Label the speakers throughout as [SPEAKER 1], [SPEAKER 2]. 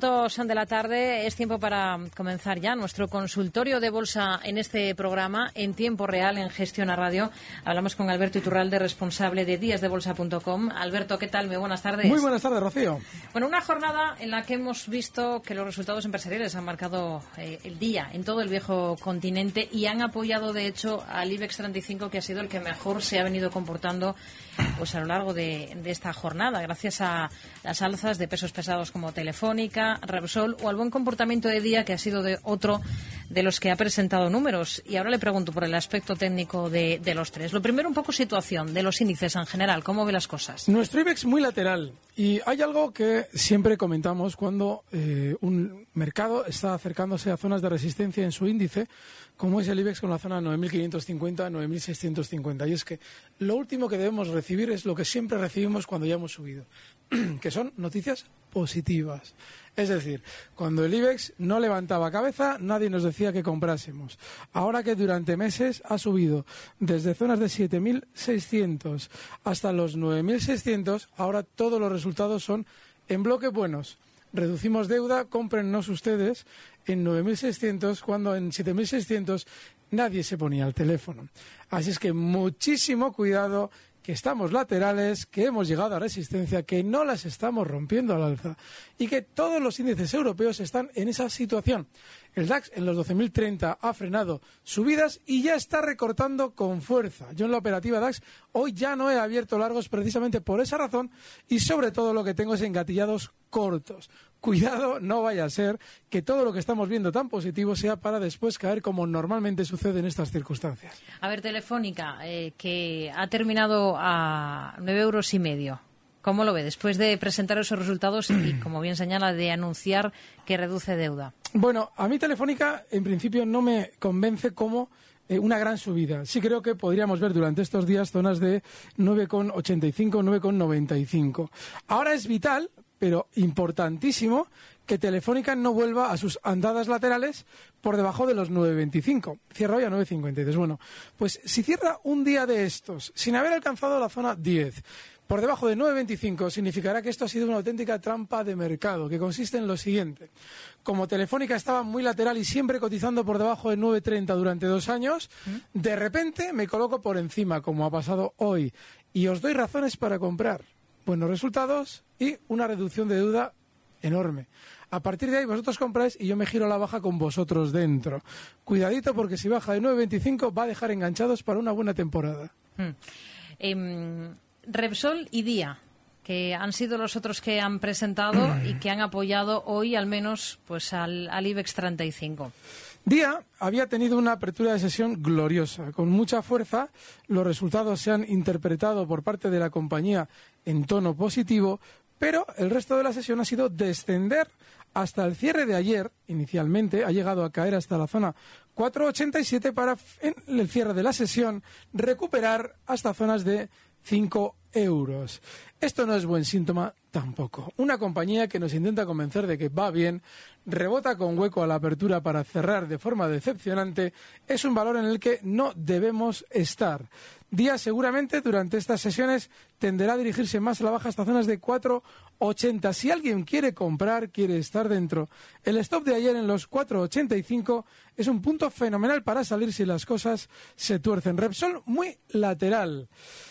[SPEAKER 1] 34 minutos de la tarde es tiempo para comenzar ya nuestro consultorio de bolsa en este programa en tiempo real en Gestión a Radio. Hablamos con Alberto Iturralde, responsable de díasdebolsa.com. Alberto, ¿qué tal? Muy buenas tardes.
[SPEAKER 2] Muy buenas tardes, Rocío.
[SPEAKER 1] Bueno, una jornada en la que hemos visto que los resultados empresariales han marcado eh, el día en todo el viejo continente y han apoyado, de hecho, al IBEX 35, que ha sido el que mejor se ha venido comportando pues a lo largo de, esta jornada, gracias a las alzas de pesos pesados como Telefónica, Repsol o al buen comportamiento de día que ha sido de otro de los que ha presentado números. Y ahora le pregunto por el aspecto técnico de, de los tres. Lo primero, un poco situación de los índices en general. ¿Cómo ve las cosas?
[SPEAKER 2] Nuestro IBEX muy lateral. Y hay algo que siempre comentamos cuando eh, un mercado está acercándose a zonas de resistencia en su índice, como es el IBEX con la zona 9.550, 9.650. Y es que lo último que debemos recibir es lo que siempre recibimos cuando ya hemos subido, que son noticias positivas. Es decir, cuando el IBEX no levantaba cabeza, nadie nos decía que comprásemos. Ahora que durante meses ha subido desde zonas de 7.600 hasta los 9.600, ahora todos los resultados son en bloque buenos. Reducimos deuda, cómprennos ustedes en 9.600 cuando en 7.600 nadie se ponía al teléfono. Así es que muchísimo cuidado estamos laterales, que hemos llegado a resistencia, que no las estamos rompiendo al alza y que todos los índices europeos están en esa situación. El DAX en los 12.030 ha frenado subidas y ya está recortando con fuerza. Yo en la operativa DAX hoy ya no he abierto largos precisamente por esa razón y sobre todo lo que tengo es engatillados cortos. Cuidado, no vaya a ser que todo lo que estamos viendo tan positivo sea para después caer como normalmente sucede en estas circunstancias.
[SPEAKER 1] A ver, Telefónica, eh, que ha terminado a nueve euros y medio. ¿Cómo lo ve? Después de presentar esos resultados y, como bien señala, de anunciar que reduce deuda.
[SPEAKER 2] Bueno, a mí Telefónica en principio no me convence como eh, una gran subida. Sí creo que podríamos ver durante estos días zonas de 9,85, 9,95. Ahora es vital, pero importantísimo, que Telefónica no vuelva a sus andadas laterales por debajo de los 9.25. Cierra hoy a 9.53. Bueno, pues si cierra un día de estos sin haber alcanzado la zona 10, por debajo de 9,25 significará que esto ha sido una auténtica trampa de mercado, que consiste en lo siguiente. Como Telefónica estaba muy lateral y siempre cotizando por debajo de 9,30 durante dos años, de repente me coloco por encima, como ha pasado hoy, y os doy razones para comprar. Buenos resultados y una reducción de deuda enorme. A partir de ahí vosotros compráis y yo me giro a la baja con vosotros dentro. Cuidadito porque si baja de 9,25 va a dejar enganchados para una buena temporada.
[SPEAKER 1] Hmm. Em, Repsol y Día, que han sido los otros que han presentado y que han apoyado hoy al menos pues al, al IBEX 35.
[SPEAKER 2] Día había tenido una apertura de sesión gloriosa, con mucha fuerza. Los resultados se han interpretado por parte de la compañía en tono positivo, pero el resto de la sesión ha sido descender hasta el cierre de ayer, inicialmente, ha llegado a caer hasta la zona 4,87 para en el cierre de la sesión recuperar hasta zonas de 5 euros. Esto no es buen síntoma tampoco. Una compañía que nos intenta convencer de que va bien, rebota con hueco a la apertura para cerrar de forma decepcionante, es un valor en el que no debemos estar. Díaz seguramente durante estas sesiones tenderá a dirigirse más a la baja hasta zonas de 4,80. Si alguien quiere comprar, quiere estar dentro. El stop de ayer en los 4,85 es un punto fenomenal para salir si las cosas se tuercen. Repsol muy lateral.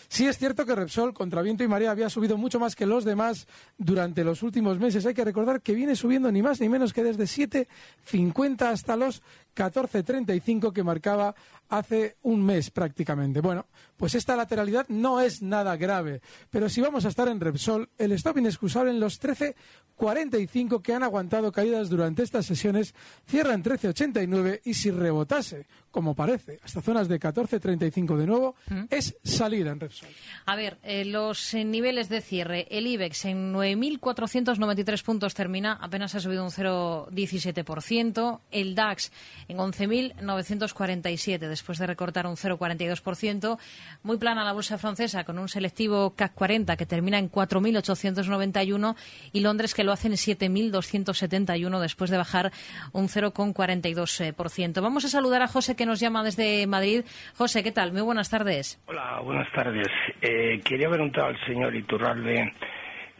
[SPEAKER 2] Sí es cierto que Repsol contra viento y marea había mucho más que los demás durante los últimos meses. Hay que recordar que viene subiendo ni más ni menos que desde 7,50 hasta los 14.35 que marcaba hace un mes prácticamente. Bueno, pues esta lateralidad no es nada grave, pero si vamos a estar en Repsol, el stop inexcusable en los 13.45 que han aguantado caídas durante estas sesiones cierra en 13.89 y si rebotase, como parece, hasta zonas de 14.35 de nuevo, es salida en Repsol.
[SPEAKER 1] A ver, eh, los eh, niveles de cierre, el IBEX en 9.493 puntos termina, apenas ha subido un 0,17%, el DAX en 11.947 después de recortar un 0,42%, muy plana la bolsa francesa con un selectivo CAC 40 que termina en 4.891 y Londres que lo hace en 7.271 después de bajar un 0,42%. Vamos a saludar a José que nos llama desde Madrid. José, ¿qué tal? Muy buenas tardes.
[SPEAKER 3] Hola, buenas tardes. Eh, quería preguntar al señor Iturralde.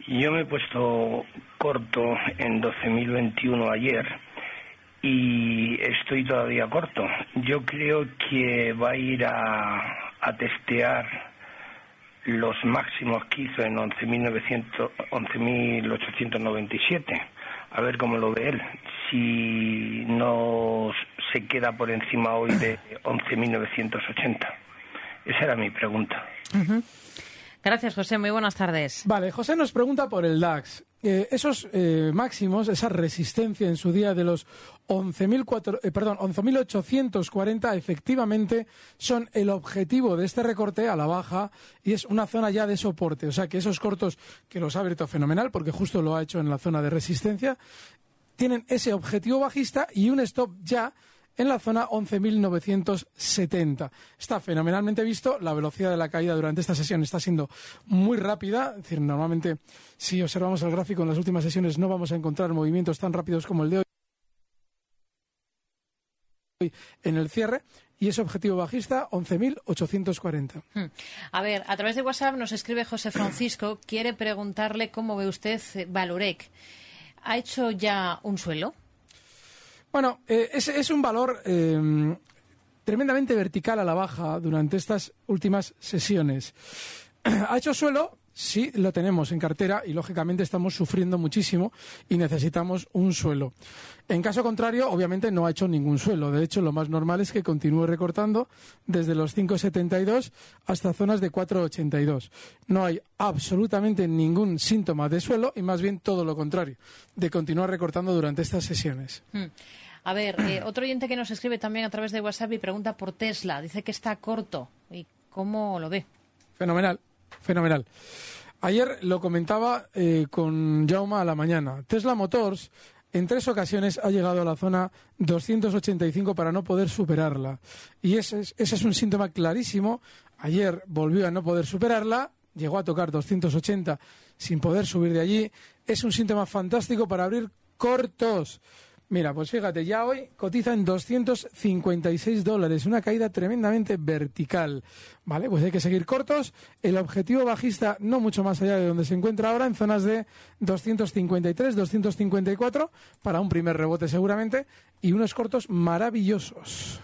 [SPEAKER 3] Yo me he puesto corto en 12.021 ayer y estoy todavía corto. Yo creo que va a ir a, a testear los máximos que hizo en 11.897. A ver cómo lo ve él. Si no se queda por encima hoy de 11.980. Esa era mi pregunta.
[SPEAKER 1] Gracias, José. Muy buenas tardes.
[SPEAKER 2] Vale, José nos pregunta por el DAX. Eh, esos eh, máximos, esa resistencia en su día de los 11.840, eh, perdón, 11.840 efectivamente son el objetivo de este recorte a la baja y es una zona ya de soporte. O sea que esos cortos, que los ha abierto fenomenal porque justo lo ha hecho en la zona de resistencia, tienen ese objetivo bajista y un stop ya en la zona 11.970. Está fenomenalmente visto. La velocidad de la caída durante esta sesión está siendo muy rápida. Es decir, normalmente, si observamos el gráfico en las últimas sesiones, no vamos a encontrar movimientos tan rápidos como el de hoy en el cierre y ese objetivo bajista 11.840.
[SPEAKER 1] Hmm. A ver, a través de WhatsApp nos escribe José Francisco, quiere preguntarle cómo ve usted Valorec. ¿Ha hecho ya un suelo?
[SPEAKER 2] Bueno, eh, es, un valor eh, tremendamente vertical a la baja durante estas últimas sesiones. ha hecho suelo, sí, lo tenemos en cartera y lógicamente estamos sufriendo muchísimo y necesitamos un suelo. En caso contrario, obviamente no ha hecho ningún suelo. De hecho, lo más normal es que continúe recortando desde los 5,72 hasta zonas de 4,82. No hay absolutamente ningún síntoma de suelo y más bien todo lo contrario, de continuar recortando durante estas sesiones.
[SPEAKER 1] Hmm. A ver, eh, otro oyente que nos escribe también a través de WhatsApp y pregunta por Tesla. Dice que está corto. ¿Y cómo lo ve?
[SPEAKER 2] Fenomenal, fenomenal. Ayer lo comentaba eh, con Jauma a la mañana. Tesla Motors en tres ocasiones ha llegado a la zona 285 para no poder superarla. Y ese es, ese es un síntoma clarísimo. Ayer volvió a no poder superarla, llegó a tocar 280 sin poder subir de allí. Es un síntoma fantástico para abrir cortos. Mira, pues fíjate, ya hoy cotiza en 256 dólares, una caída tremendamente vertical. Vale, pues hay que seguir cortos. El objetivo bajista no mucho más allá de donde se encuentra ahora, en zonas de 253, 254, para un primer rebote seguramente, y unos cortos maravillosos.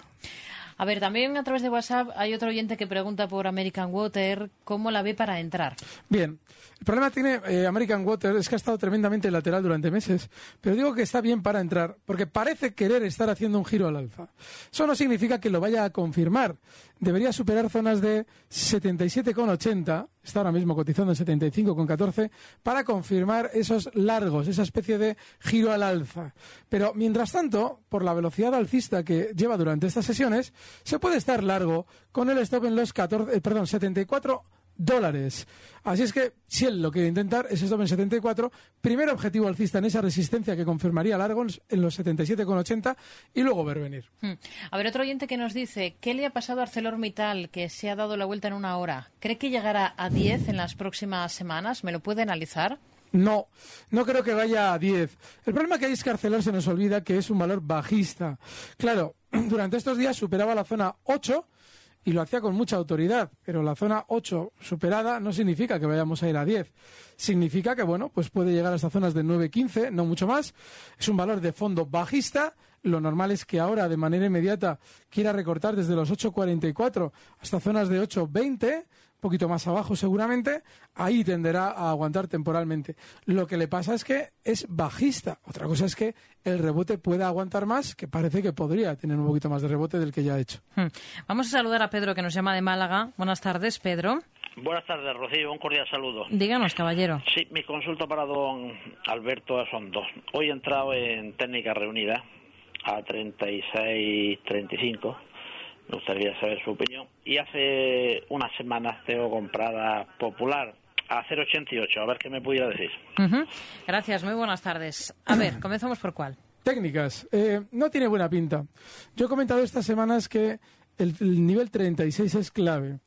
[SPEAKER 1] A ver, también a través de WhatsApp hay otro oyente que pregunta por American Water, ¿cómo la ve para entrar?
[SPEAKER 2] Bien, el problema tiene eh, American Water es que ha estado tremendamente lateral durante meses, pero digo que está bien para entrar, porque parece querer estar haciendo un giro al alza. Eso no significa que lo vaya a confirmar. Debería superar zonas de 77,80, está ahora mismo cotizando en 75,14, para confirmar esos largos, esa especie de giro al alza. Pero mientras tanto, por la velocidad alcista que lleva durante estas sesiones, se puede estar largo con el stop en los 14, eh, perdón, 74 dólares. Así es que, si él lo quiere intentar, es stop en 74. Primer objetivo alcista en esa resistencia que confirmaría largo en los 77,80 y luego ver venir.
[SPEAKER 1] Hmm. A ver, otro oyente que nos dice, ¿qué le ha pasado a ArcelorMittal que se ha dado la vuelta en una hora? ¿Cree que llegará a 10 en las próximas semanas? ¿Me lo puede analizar?
[SPEAKER 2] No, no creo que vaya a 10. El problema que hay es que Arcelor se nos olvida que es un valor bajista. Claro, durante estos días superaba la zona 8 y lo hacía con mucha autoridad, pero la zona 8 superada no significa que vayamos a ir a 10. Significa que, bueno, pues puede llegar a estas zonas de 9-15, no mucho más. Es un valor de fondo bajista lo normal es que ahora de manera inmediata quiera recortar desde los 8.44 hasta zonas de 8.20 un poquito más abajo seguramente, ahí tenderá a aguantar temporalmente. Lo que le pasa es que es bajista. Otra cosa es que el rebote pueda aguantar más, que parece que podría tener un poquito más de rebote del que ya ha hecho.
[SPEAKER 1] Hmm. Vamos a saludar a Pedro, que nos llama de Málaga. Buenas tardes, Pedro.
[SPEAKER 4] Buenas tardes, Rocío. Un cordial saludo.
[SPEAKER 1] Díganos, caballero.
[SPEAKER 4] Sí, mi consulta para don Alberto son dos. Hoy he entrado en técnica reunida a 36-35 me gustaría saber su opinión. Y hace unas semanas tengo comprada Popular a 0,88. A ver qué me pudiera decir.
[SPEAKER 1] Gracias, muy buenas tardes. A ver, comenzamos por cuál.
[SPEAKER 2] Técnicas. Eh, no tiene buena pinta. Yo he comentado estas semanas que el, el nivel 36 es clave.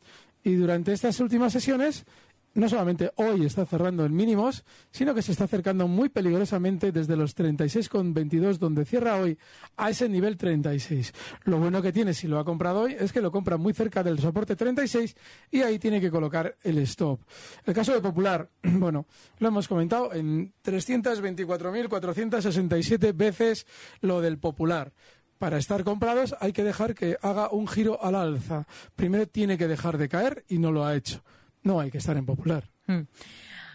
[SPEAKER 2] Y durante estas últimas sesiones no solamente hoy está cerrando en mínimos, sino que se está acercando muy peligrosamente desde los 36,22 donde cierra hoy a ese nivel 36. Lo bueno que tiene si lo ha comprado hoy es que lo compra muy cerca del soporte 36 y ahí tiene que colocar el stop. El caso de Popular, bueno, lo hemos comentado en 324.467 veces lo del Popular para estar comprados hay que dejar que haga un giro al alza. Primero tiene que dejar de caer y no lo ha hecho no hay que estar en popular. Hmm.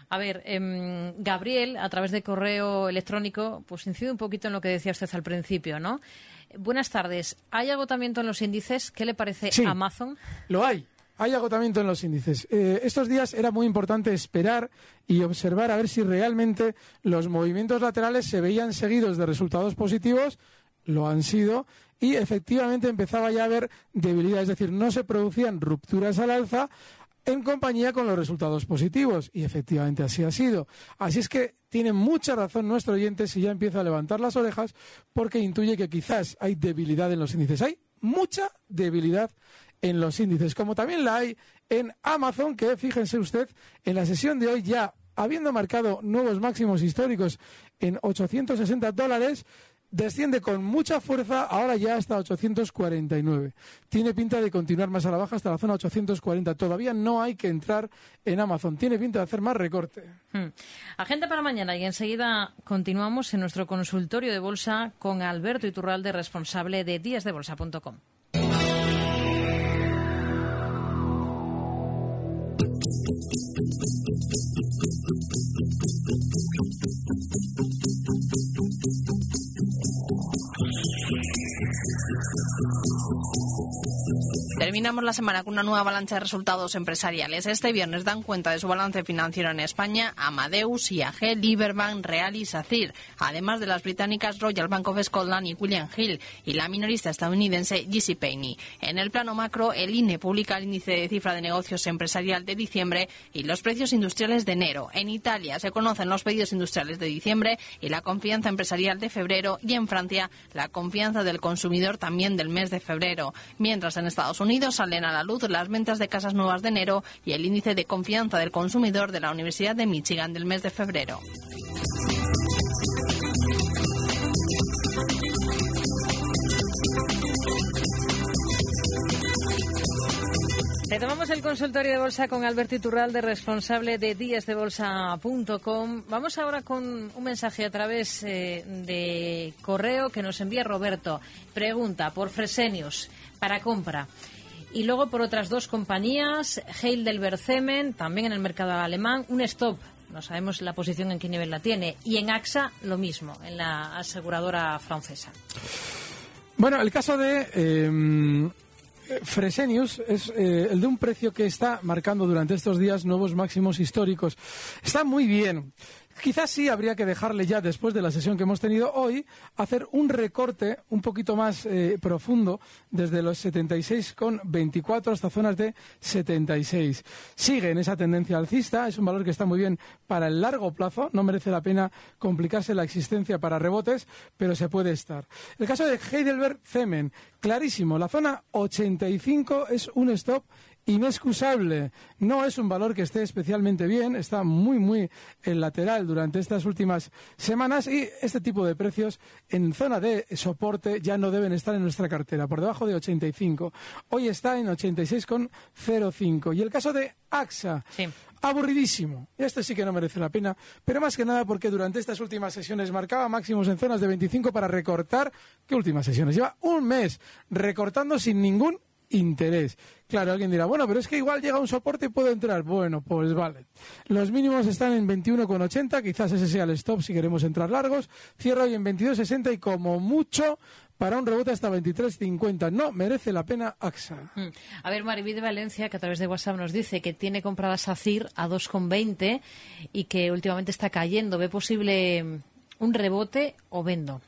[SPEAKER 1] A ver, em, Gabriel, a través de correo electrónico, pues incide un poquito en lo que decía usted al principio, ¿no? Buenas tardes. ¿Hay agotamiento en los índices? ¿Qué le parece Amazon?
[SPEAKER 2] Lo hay. Hay agotamiento en los índices. Eh, estos días era muy importante esperar y observar a ver si realmente los movimientos laterales se veían seguidos de resultados positivos. Lo han sido. Y efectivamente empezaba ya a haber debilidad. Es decir, no se producían rupturas al alza en compañía con los resultados positivos. Y efectivamente así ha sido. Así es que tiene mucha razón nuestro oyente si ya empieza a levantar las orejas porque intuye que quizás hay debilidad en los índices. Hay mucha debilidad en los índices, como también la hay en Amazon, que fíjense usted, en la sesión de hoy ya habiendo marcado nuevos máximos históricos en 860 dólares, desciende con mucha fuerza, ahora ya hasta 849. Tiene pinta de continuar más a la baja hasta la zona 840. Todavía no hay que entrar en Amazon. Tiene pinta de hacer más recorte.
[SPEAKER 1] Hmm. Agenda para mañana y enseguida continuamos en nuestro consultorio de bolsa con Alberto Iturralde, responsable de díasdebolsa.com. Thank you.
[SPEAKER 5] Terminamos la semana con una nueva avalancha de resultados empresariales. Este viernes dan cuenta de su balance financiero en España Amadeus, IAG, Liberbank, Real y SACIR, además de las británicas Royal Bank of Scotland y William Hill, y la minorista estadounidense JC Penney. En el plano macro, el INE publica el índice de cifra de negocios empresarial de diciembre y los precios industriales de enero. En Italia se conocen los pedidos industriales de diciembre y la confianza empresarial de febrero y en Francia la confianza del consumidor también del mes de febrero. Mientras en Estados Unidos salen a la luz las ventas de casas nuevas de enero y el índice de confianza del consumidor de la Universidad de Michigan del mes de febrero.
[SPEAKER 1] Retomamos el consultorio de bolsa con Alberto Iturralde, responsable de díasdebolsa.com. Vamos ahora con un mensaje a través eh, de correo que nos envía Roberto. Pregunta por Fresenius para compra. Y luego por otras dos compañías, Heidelberg Cement, también en el mercado alemán, un stop. No sabemos la posición en qué nivel la tiene. Y en AXA lo mismo, en la aseguradora francesa.
[SPEAKER 2] Bueno, el caso de eh, Fresenius es eh, el de un precio que está marcando durante estos días nuevos máximos históricos. Está muy bien. Quizás sí habría que dejarle ya, después de la sesión que hemos tenido hoy, hacer un recorte un poquito más eh, profundo desde los 76,24 hasta zonas de 76. Sigue en esa tendencia alcista, es un valor que está muy bien para el largo plazo, no merece la pena complicarse la existencia para rebotes, pero se puede estar. El caso de Heidelberg Zemen, clarísimo, la zona 85 es un stop inexcusable. No es un valor que esté especialmente bien, está muy, muy en lateral durante estas últimas semanas y este tipo de precios en zona de soporte ya no deben estar en nuestra cartera, por debajo de 85. Hoy está en 86,05. Y el caso de AXA. Aburridísimo. Este sí que no merece la pena, pero más que nada porque durante estas últimas sesiones marcaba máximos en zonas de 25 para recortar. ¿Qué últimas sesiones? Lleva un mes recortando sin ningún interés. Claro, alguien dirá, bueno, pero es que igual llega un soporte y puedo entrar. Bueno, pues vale. Los mínimos están en 21,80, quizás ese sea el stop si queremos entrar largos. Cierra hoy en 22,60 y como mucho para un rebote hasta 23.50. No merece la pena AXA.
[SPEAKER 1] Mm. A ver, Mariví de Valencia, que a través de WhatsApp nos dice que tiene comprada SACIR a 2,20 y que últimamente está cayendo. ¿Ve posible un rebote o vendo?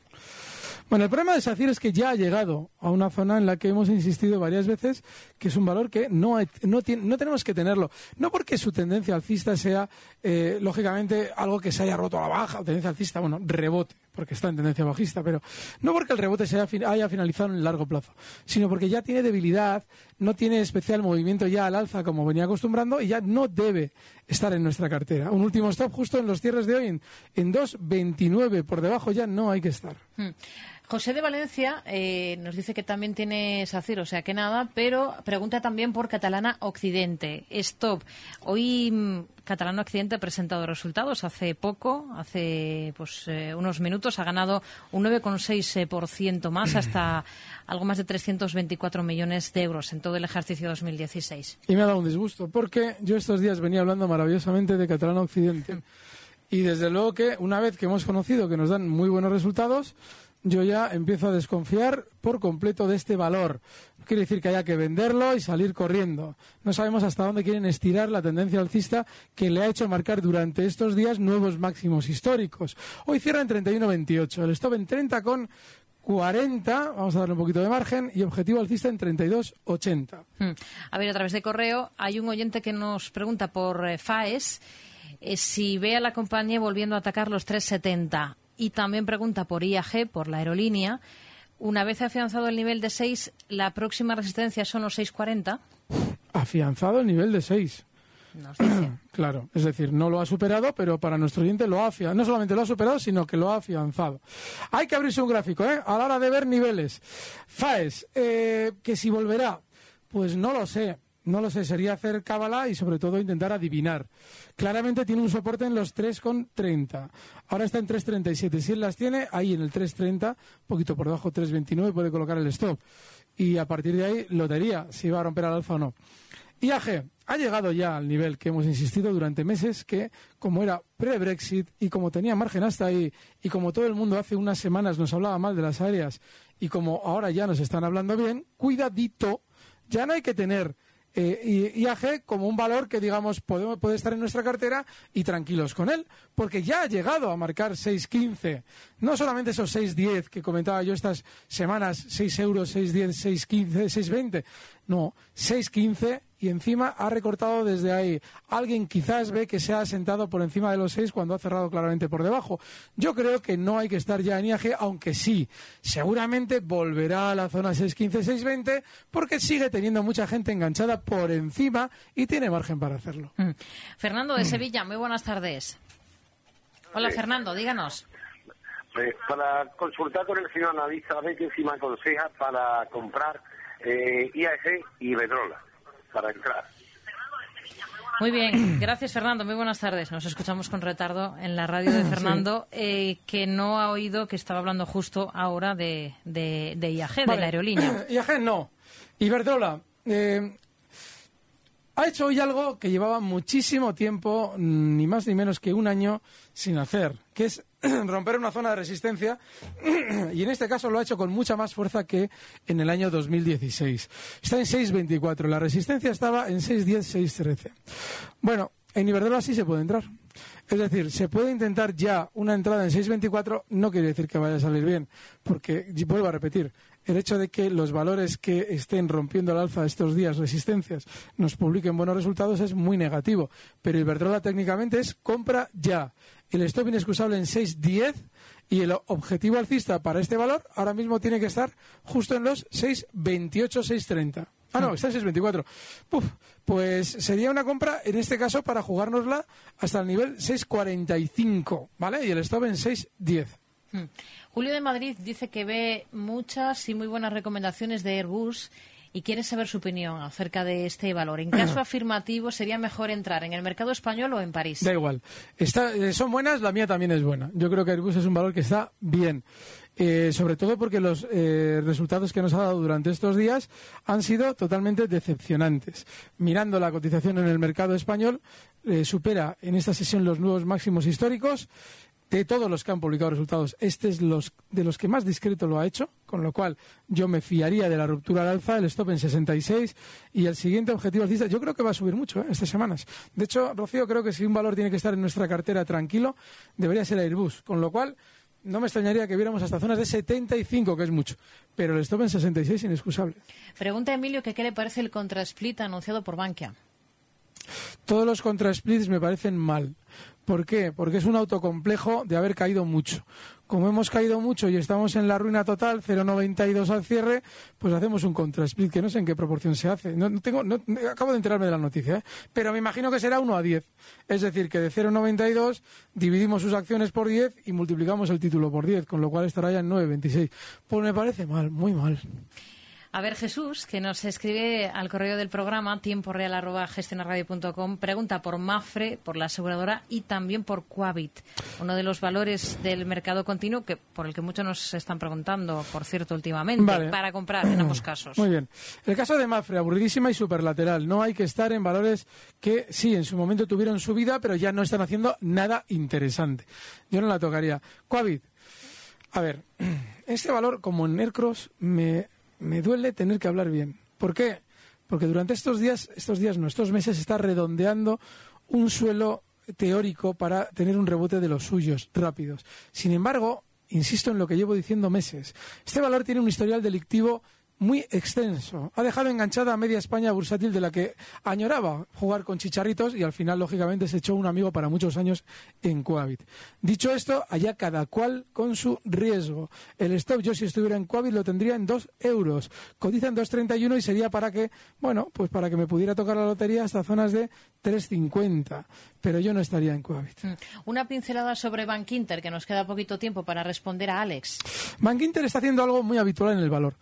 [SPEAKER 2] Bueno, el problema de SACIR es que ya ha llegado a una zona en la que hemos insistido varias veces que es un valor que no, no, no tenemos que tenerlo. No porque su tendencia alcista sea, eh, lógicamente, algo que se haya roto a la baja, o tendencia alcista, bueno, rebote, porque está en tendencia bajista, pero no porque el rebote se haya, finalizado en el largo plazo, sino porque ya tiene debilidad, no tiene especial movimiento ya al alza como venía acostumbrando y ya no debe estar en nuestra cartera. Un último stop justo en los cierres de hoy en, en 2.29, por debajo ya no hay que estar.
[SPEAKER 1] Hmm. José de Valencia eh, nos dice que también tiene SACIR, o sea que nada, pero pregunta también por Catalana Occidente. Stop. Hoy mm, Catalana Occidente ha presentado resultados hace poco, hace pues eh, unos minutos, ha ganado un 9,6% más, hasta algo más de 324 millones de euros en todo el ejercicio 2016.
[SPEAKER 2] Y me ha dado un disgusto, porque yo estos días venía hablando maravillosamente de Catalana Occidente. Y desde luego que una vez que hemos conocido que nos dan muy buenos resultados, yo ya empiezo a desconfiar por completo de este valor. Quiere decir que haya que venderlo y salir corriendo. No sabemos hasta dónde quieren estirar la tendencia alcista que le ha hecho marcar durante estos días nuevos máximos históricos. Hoy cierra en 31.28, el stop en 30 con 40, vamos a darle un poquito de margen, y objetivo alcista en 32,80.
[SPEAKER 1] Hmm. A ver, a través de correo hay un oyente que nos pregunta por eh, FAES eh, si ve a la compañía volviendo a atacar los 370 y también pregunta por IAG, por la aerolínea. Una vez afianzado el nivel de 6, ¿la próxima resistencia son los 6,40?
[SPEAKER 2] Afianzado el nivel de 6. claro, es decir, no lo ha superado, pero para nuestro oyente lo ha afianzado. No solamente lo ha superado, sino que lo ha afianzado. Hay que abrirse un gráfico, ¿eh? A la hora de ver niveles. FAES, eh, que si volverá, pues no lo sé. No lo sé, sería hacer cábala y sobre todo intentar adivinar. Claramente tiene un soporte en los 3,30. Ahora está en 3,37. Si él las tiene, ahí en el 3,30, poquito por debajo, 3,29, puede colocar el stop. Y a partir de ahí, lotería, si va a romper al alfa o no. IAG ha llegado ya al nivel que hemos insistido durante meses, que como era pre-Brexit y como tenía margen hasta ahí, y como todo el mundo hace unas semanas nos hablaba mal de las áreas, y como ahora ya nos están hablando bien, cuidadito, ya no hay que tener eh, IAG como un valor que, digamos, puede, puede estar en nuestra cartera y tranquilos con él, porque ya ha llegado a marcar 6.15. No solamente esos 6.10 que comentaba yo estas semanas, 6 euros, 6.10, 6.15, 6.20. No, 6.15 y encima ha recortado desde ahí. Alguien quizás ve que se ha sentado por encima de los 6 cuando ha cerrado claramente por debajo. Yo creo que no hay que estar ya en IAG, aunque sí, seguramente volverá a la zona 6.15, 6.20 porque sigue teniendo mucha gente enganchada por encima y tiene margen para hacerlo. Mm.
[SPEAKER 1] Fernando de Sevilla, muy buenas tardes. Hola Fernando, díganos.
[SPEAKER 6] Para consultar con el señor analista, a ver qué si me aconseja para comprar eh, IAG y Vedrola para entrar.
[SPEAKER 1] Muy bien, gracias Fernando, muy buenas tardes. Nos escuchamos con retardo en la radio de Fernando, eh, que no ha oído que estaba hablando justo ahora de, de, IAG, de la aerolínea.
[SPEAKER 2] IAG no. Iberdrola, eh, ha hecho hoy algo que llevaba muchísimo tiempo, mm, ni más ni menos que un año, sin hacer, que es romper una zona de resistencia y en este caso lo ha hecho con mucha más fuerza que en el año 2016. Está en 6.24, la resistencia estaba en 6.10, 6.13. Bueno, en Iberdrola sí se puede entrar. Es decir, se puede intentar ya una entrada en 6.24, no quiere decir que vaya a salir bien, porque, vuelvo a repetir, el hecho de que los valores que estén rompiendo el alza estos días, resistencias, nos publiquen buenos resultados es muy negativo. Pero Iberdrola técnicamente es compra ya. El stop inexcusable en 6.10 y el objetivo alcista para este valor ahora mismo tiene que estar justo en los 6.28, 6.30. Ah, no, está en 6.24. Puf, pues sería una compra, en este caso, para jugárnosla hasta el nivel 6.45, ¿vale? Y el stop en 6.10.
[SPEAKER 1] Hmm. Julio de Madrid dice que ve muchas y muy buenas recomendaciones de Airbus y quiere saber su opinión acerca de este valor. En caso afirmativo, ¿sería mejor entrar en el mercado español o en París?
[SPEAKER 2] Da igual. Está, eh, son buenas, la mía también es buena. Yo creo que Airbus es un valor que está bien. Eh, sobre todo porque los eh, resultados que nos ha dado durante estos días han sido totalmente decepcionantes. Mirando la cotización en el mercado español, supera en esta sesión los nuevos máximos históricos de todos los que han publicado resultados, este es los, de los que más discreto lo ha hecho, con lo cual yo me fiaría de la ruptura al alza, el stop en 66 y el siguiente objetivo alcista, yo creo que va a subir mucho ¿eh? estas semanas. De hecho, Rocío, creo que si un valor tiene que estar en nuestra cartera tranquilo, debería ser Airbus, con lo cual no me extrañaría que viéramos hasta zonas de 75, que es mucho, pero el stop en 66 inexcusable.
[SPEAKER 1] Pregunta Emilio que qué le parece el contrasplit anunciado por Bankia.
[SPEAKER 2] Todos los contrasplits me parecen mal. ¿Por qué? Porque es un autocomplejo de haber caído mucho. Como hemos caído mucho y estamos en la ruina total, 0,92 al cierre, pues hacemos un contrasplit, que no sé en qué proporción se hace. No, tengo, acabo de enterarme de la noticia, ¿eh? pero me imagino que será 1 a 10. Es decir, que de 0,92 dividimos sus acciones por 10 y multiplicamos el título por 10, con lo cual estará ya en 9,26. Pues me parece mal, muy mal.
[SPEAKER 1] A ver, Jesús, que nos escribe al correo del programa tiemporeal.gestionarradio.com, pregunta por Mafre, por la aseguradora y también por Quabit, uno de los valores del mercado continuo que por el que muchos nos están preguntando, por cierto, últimamente, para comprar en ambos casos.
[SPEAKER 2] Muy bien. El caso de Mafre, aburridísima y superlateral. No hay que estar en valores que sí, en su momento tuvieron su vida, pero ya no están haciendo nada interesante. Yo no la tocaría. Quabit. A ver, este valor, como en Nercross, me me duele tener que hablar bien. ¿Por qué? Porque durante estos días, estos días, no, estos meses, está redondeando un suelo teórico para tener un rebote de los suyos rápidos. Sin embargo, insisto en lo que llevo diciendo meses, este valor tiene un historial delictivo muy extenso. Ha dejado enganchada a media España bursátil de la que añoraba jugar con chicharritos y al final, lógicamente, se echó un amigo para muchos años en Coavit. Dicho esto, allá cada cual con su riesgo. El stop, yo si estuviera en Coavit lo tendría en 2 euros. Cotiza en 2,31 y sería para que, bueno, pues para que me pudiera tocar la lotería hasta zonas de 3,50. Pero yo no estaría en Coavit. Mm.
[SPEAKER 1] Una pincelada sobre Bank Inter, que nos queda poquito tiempo para responder a Alex.
[SPEAKER 2] Bank Inter está haciendo algo muy habitual en el valor.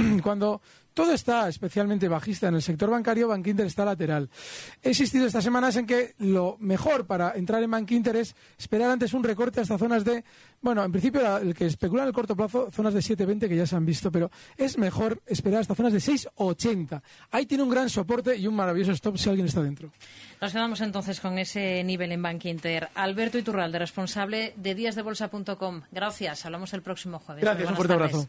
[SPEAKER 2] cuando todo está especialmente bajista en el sector bancario, Bankinter está lateral. He existido estas semanas en que lo mejor para entrar en Bankinter es esperar antes un recorte hasta zonas de, bueno, en principio el que especula en el corto plazo, zonas de 7,20 que ya se han visto, pero es mejor esperar hasta zonas de 6,80. Ahí tiene un gran soporte y un maravilloso stop si alguien está dentro.
[SPEAKER 1] Nos quedamos entonces con ese nivel en Bankinter. Alberto Iturralde, responsable de díasdebolsa.com. Gracias. Hablamos el próximo jueves.
[SPEAKER 2] Gracias, un fuerte abrazo.